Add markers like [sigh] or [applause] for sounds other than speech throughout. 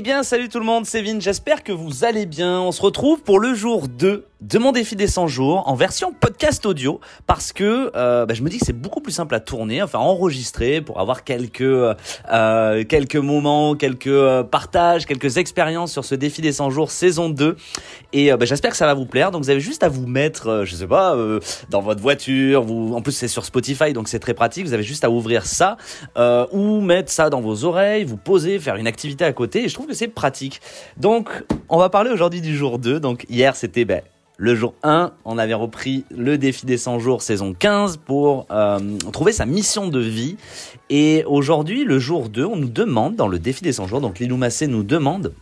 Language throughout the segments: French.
Eh bien, salut tout le monde, c'est Vin, j'espère que vous allez bien. On se retrouve pour le jour 2 de mon défi des 100 jours en version podcast audio parce que euh, bah, je me dis que c'est beaucoup plus simple à tourner, enfin enregistrer pour avoir quelques euh, quelques moments, quelques euh, partages, quelques expériences sur ce défi des 100 jours saison 2 et bah, j'espère que ça va vous plaire. Donc vous avez juste à vous mettre, je sais pas, dans votre voiture, vous en plus c'est sur Spotify donc c'est très pratique, vous avez juste à ouvrir ça ou mettre ça dans vos oreilles, vous poser, faire une activité à côté et je trouve que c'est pratique. Donc on va parler aujourd'hui du jour 2. Donc hier c'était ben, le jour 1, on avait repris le défi des 100 jours saison 15 pour euh, trouver sa mission de vie. Et aujourd'hui, le jour 2, on nous demande, dans le défi des 100 jours, donc Lilou Massé nous demande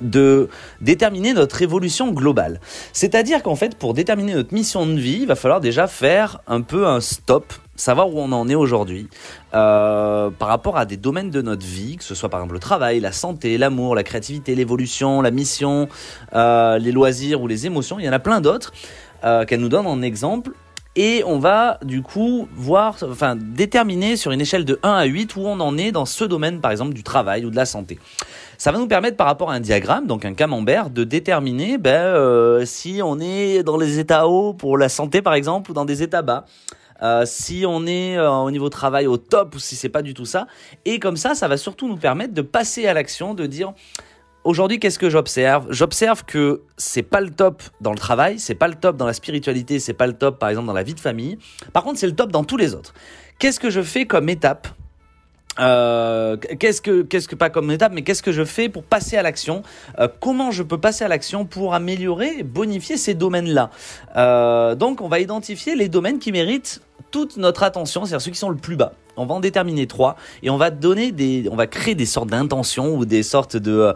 de déterminer notre évolution globale. C'est-à-dire qu'en fait, pour déterminer notre mission de vie, il va falloir déjà faire un peu un stop, savoir où on en est aujourd'hui, euh, par rapport à des domaines de notre vie, que ce soit par exemple le travail, la santé, l'amour, la créativité, l'évolution, la mission, euh, les loisirs ou les émotions. Il y en a plein d'autres euh, qu'elle nous donne en exemple. Et on va du coup voir, enfin déterminer sur une échelle de 1 à 8 où on en est dans ce domaine par exemple du travail ou de la santé. Ça va nous permettre par rapport à un diagramme, donc un camembert, de déterminer ben, euh, si on est dans les états hauts pour la santé par exemple ou dans des états bas. Euh, si on est euh, au niveau travail au top ou si c'est pas du tout ça. Et comme ça, ça va surtout nous permettre de passer à l'action, de dire aujourd'hui qu'est-ce que j'observe? J'observe que c'est pas le top dans le travail, c'est pas le top dans la spiritualité, c'est pas le top par exemple dans la vie de famille. Par contre, c'est le top dans tous les autres. Qu'est-ce que je fais comme étape? Euh, qu'est-ce que qu'est-ce que pas comme étape mais qu'est-ce que je fais pour passer à l'action? Comment je peux passer à l'action pour améliorer bonifier ces domaines là donc on va identifier les domaines qui méritent toute notre attention c'est-à-dire ceux qui sont le plus bas on va en déterminer trois et on va donner des, on va créer des sortes d'intentions ou des sortes de, euh,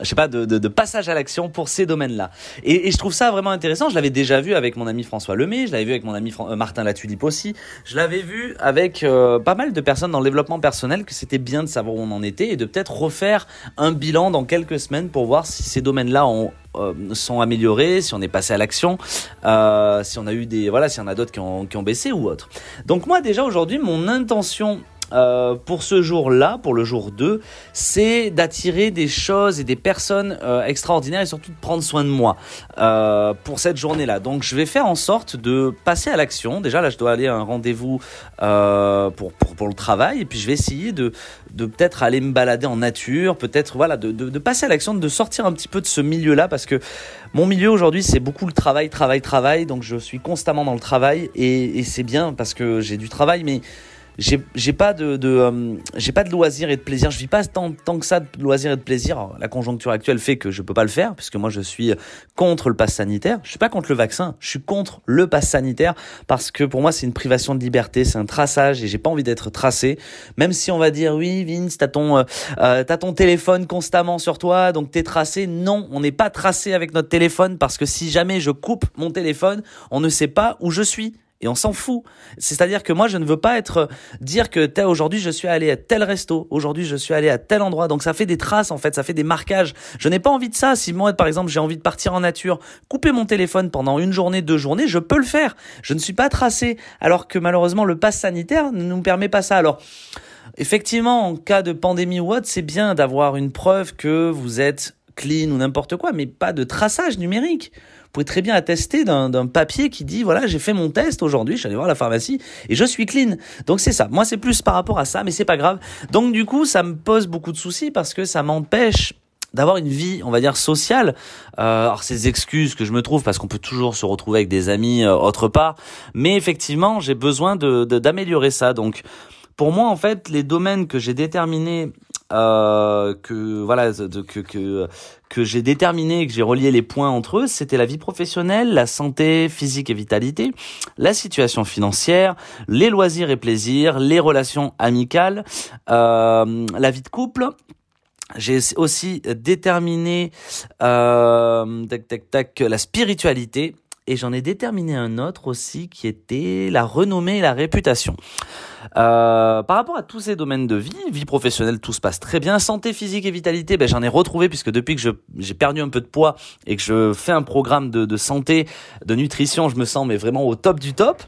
je sais pas, de, passage à l'action pour ces domaines-là. Et, je trouve ça vraiment intéressant. Je l'avais déjà vu avec mon ami François Lemay, je l'avais vu avec mon ami euh, Martin Latulipe aussi. Je l'avais vu avec euh, pas mal de personnes dans le développement personnel que c'était bien de savoir où on en était et de peut-être refaire un bilan dans quelques semaines pour voir si ces domaines-là ont sont améliorés, si on est passé à l'action, euh, si on a eu des voilà, si on a d'autres qui ont baissé ou autre. Donc moi déjà aujourd'hui, mon intention euh, pour ce jour-là, pour le jour 2, c'est d'attirer des choses et des personnes euh, extraordinaires et surtout de prendre soin de moi euh, pour cette journée-là. Donc je vais faire en sorte de passer à l'action. Déjà là, je dois aller à un rendez-vous pour, pour, pour, le travail et puis je vais essayer de, de peut-être aller me balader en nature, peut-être voilà, de, de, passer à l'action, de sortir un petit peu de ce milieu-là parce que mon milieu aujourd'hui c'est beaucoup le travail, travail, travail. Donc je suis constamment dans le travail et c'est bien parce que j'ai du travail, mais j'ai pas de, de euh, j'ai pas de loisirs et de plaisir. Je vis pas tant, tant que ça de loisirs et de plaisir. la conjoncture actuelle fait que je peux pas le faire puisque moi je suis contre le pass sanitaire. Je suis pas contre le vaccin, je suis contre le pass sanitaire parce que pour moi c'est une privation de liberté, c'est un traçage et j'ai pas envie d'être tracé. Même si on va dire oui Vince, t'as ton euh, euh t'as ton téléphone constamment sur toi donc t'es tracé. Non, on n'est pas tracé avec notre téléphone parce que si jamais je coupe mon téléphone, on ne sait pas où je suis et on s'en fout. C'est-à-dire que moi, je ne veux pas être dire que aujourd'hui je suis allé à tel resto, aujourd'hui je suis allé à tel endroit. Donc ça fait des traces en fait, ça fait des marquages. Je n'ai pas envie de ça. Si moi, par exemple, j'ai envie de partir en nature, couper mon téléphone pendant une journée, deux journées, je peux le faire. Je ne suis pas tracé. Alors que malheureusement, le pass sanitaire ne nous permet pas ça. Alors effectivement, en cas de pandémie ou autre, c'est bien d'avoir une preuve que vous êtes clean ou n'importe quoi, mais pas de traçage numérique. Vous pouvez très bien attester d'un papier qui dit voilà j'ai fait mon test aujourd'hui, je suis allé voir la pharmacie et je suis clean. Donc c'est ça. Moi c'est plus par rapport à ça, mais c'est pas grave. Donc du coup ça me pose beaucoup de soucis parce que ça m'empêche d'avoir une vie, on va dire, sociale. Euh, alors ces excuses que je me trouve parce qu'on peut toujours se retrouver avec des amis euh, autre part, mais effectivement j'ai besoin de d'améliorer ça. Donc pour moi en fait les domaines que j'ai déterminés euh, que voilà que que, que j'ai déterminé que j'ai relié les points entre eux c'était la vie professionnelle la santé physique et vitalité la situation financière les loisirs et plaisirs les relations amicales euh, la vie de couple. J'ai aussi déterminé euh, tac tac tac la spiritualité et j'en ai déterminé un autre aussi qui était la renommée et la réputation. Euh, par rapport à tous ces domaines de vie, vie professionnelle, tout se passe très bien. Santé physique et vitalité, ben, j'en ai retrouvé puisque depuis que j'ai perdu un peu de poids et que je fais un programme de, de, santé, de nutrition, je me sens mais vraiment au top du top.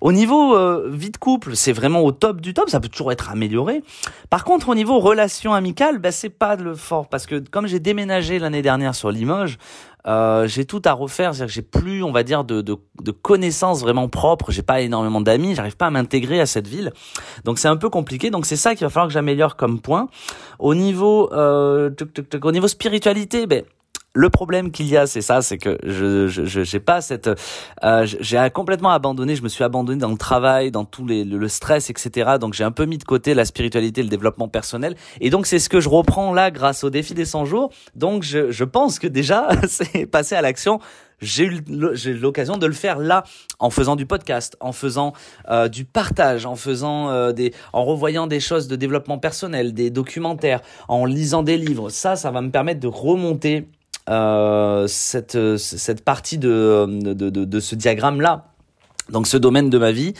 Au niveau euh, vie de couple, c'est vraiment au top du top. Ça peut toujours être amélioré. Par contre, au niveau relation amicale, ben, c'est pas le fort parce que comme j'ai déménagé l'année dernière sur Limoges, euh, j'ai tout à refaire, c'est-à-dire que j'ai plus, on va dire, de, de, de connaissances vraiment propres. J'ai pas énormément d'amis, j'arrive pas à m'intégrer à cette ville, donc c'est un peu compliqué. Donc c'est ça qu'il va falloir que j'améliore comme point. Au niveau, euh, au niveau spiritualité, ben le problème qu'il y a, c'est ça, c'est que je je j'ai pas cette, euh, j'ai complètement abandonné. Je me suis abandonné dans le travail, dans tout les, le, stress, etc. Donc j'ai un peu mis de côté la spiritualité, le développement personnel. Et donc c'est ce que je reprends là grâce au défi des 100 jours. Donc je je pense que déjà [laughs] c'est passé à l'action j'ai eu l'occasion de le faire là en faisant du podcast, en faisant euh, du partage, en faisant euh, des, en revoyant des choses de développement personnel, des documentaires, en lisant des livres. Ça, ça va me permettre de remonter cette, cette partie de, de, de, de ce diagramme-là, donc ce domaine de ma vie.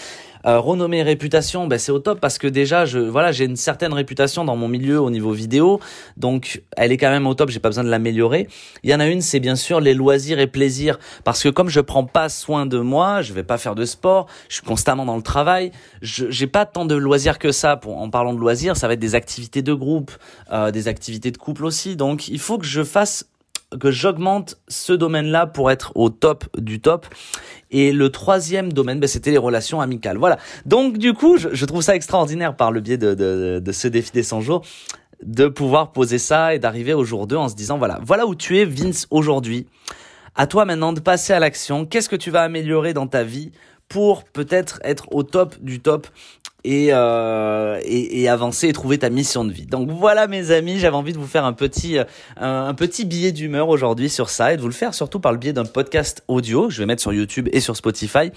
Euh, renommée réputation, ben c'est au top parce que déjà je voilà j'ai une certaine réputation dans mon milieu au niveau vidéo, donc elle est quand même au top. J'ai pas besoin de l'améliorer. Il y en a une, c'est bien sûr les loisirs et plaisirs parce que comme je prends pas soin de moi, je vais pas faire de sport, je suis constamment dans le travail, je j'ai pas tant de loisirs que ça. Pour, en parlant de loisirs, ça va être des activités de groupe, euh, des activités de couple aussi. Donc il faut que je fasse que j'augmente ce domaine-là pour être au top du top. Et le troisième domaine, ben, c'était les relations amicales. Voilà. Donc du coup, je, trouve ça extraordinaire par le biais de, de, de ce défi des 100 jours de pouvoir poser ça et d'arriver au jour 2 en se disant voilà, voilà où tu es Vince aujourd'hui. À toi maintenant de passer à l'action. Qu'est-ce que tu vas améliorer dans ta vie pour peut-être être au top du top et, euh, et, et, avancer et trouver ta mission de vie. Donc voilà mes amis, j'avais envie de vous faire un petit, euh, un, petit billet d'humeur aujourd'hui sur ça et de vous le faire surtout par le biais d'un podcast audio que je vais mettre sur YouTube et sur Spotify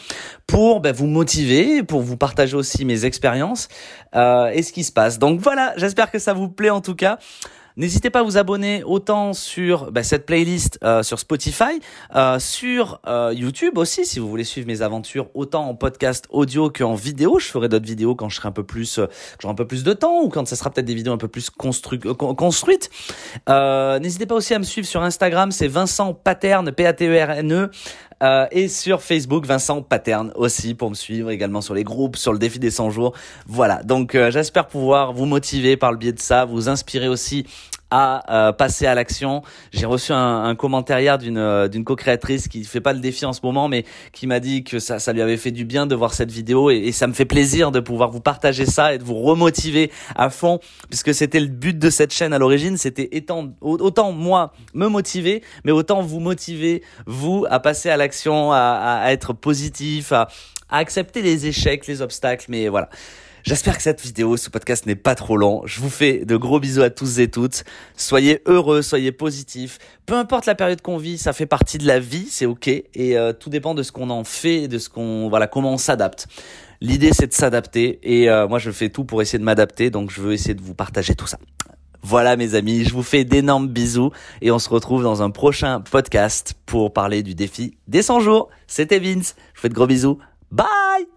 pour ben, vous motiver, pour vous partager aussi mes expériences euh, et ce qui se passe. Donc voilà, j'espère que ça vous plaît en tout cas. N'hésitez pas à vous abonner autant sur bah, cette playlist euh, sur Spotify, euh, sur euh, YouTube aussi, si vous voulez suivre mes aventures autant en podcast audio qu'en vidéo. Je ferai d'autres vidéos quand je serai un peu plus, j'aurai un peu plus de temps ou quand ce sera peut-être des vidéos un peu plus constru construites. N'hésitez pas aussi à me suivre sur Instagram, c'est Vincent Paterne, P-A-T-E-R-N-E. Euh, et sur Facebook, Vincent Paterne aussi pour me suivre également sur les groupes, sur le défi des 100 jours. Voilà, donc euh, j'espère pouvoir vous motiver par le biais de ça, vous inspirer aussi à euh, passer à l'action. J'ai reçu un, un, commentaire hier d'une euh, d'une co-créatrice qui fait pas le défi en ce moment, mais qui m'a dit que ça ça lui avait fait du bien de voir cette vidéo et, et, ça me fait plaisir de pouvoir vous partager ça et de vous remotiver à fond, puisque c'était le but de cette chaîne à l'origine, c'était étant autant moi me motiver, mais autant vous motiver vous à passer à l'action, à, à, être positif, à, à accepter les échecs, les obstacles, mais voilà. J'espère que cette vidéo, ce podcast n'est pas trop long. Je vous fais de gros bisous à tous et toutes. Soyez heureux, soyez positifs. Peu importe la période qu'on vit, ça fait partie de la vie, c'est ok. Et euh, tout dépend de ce qu'on en fait, de ce qu'on, voilà, comment on s'adapte. L'idée, c'est de s'adapter. Et euh, moi, je fais tout pour essayer de m'adapter. Donc, je veux essayer de vous partager tout ça. Voilà mes amis, je vous fais d'énormes bisous et on se retrouve dans un prochain podcast pour parler du défi des 100 jours. C'était Vince, je vous fais de gros bisous. Bye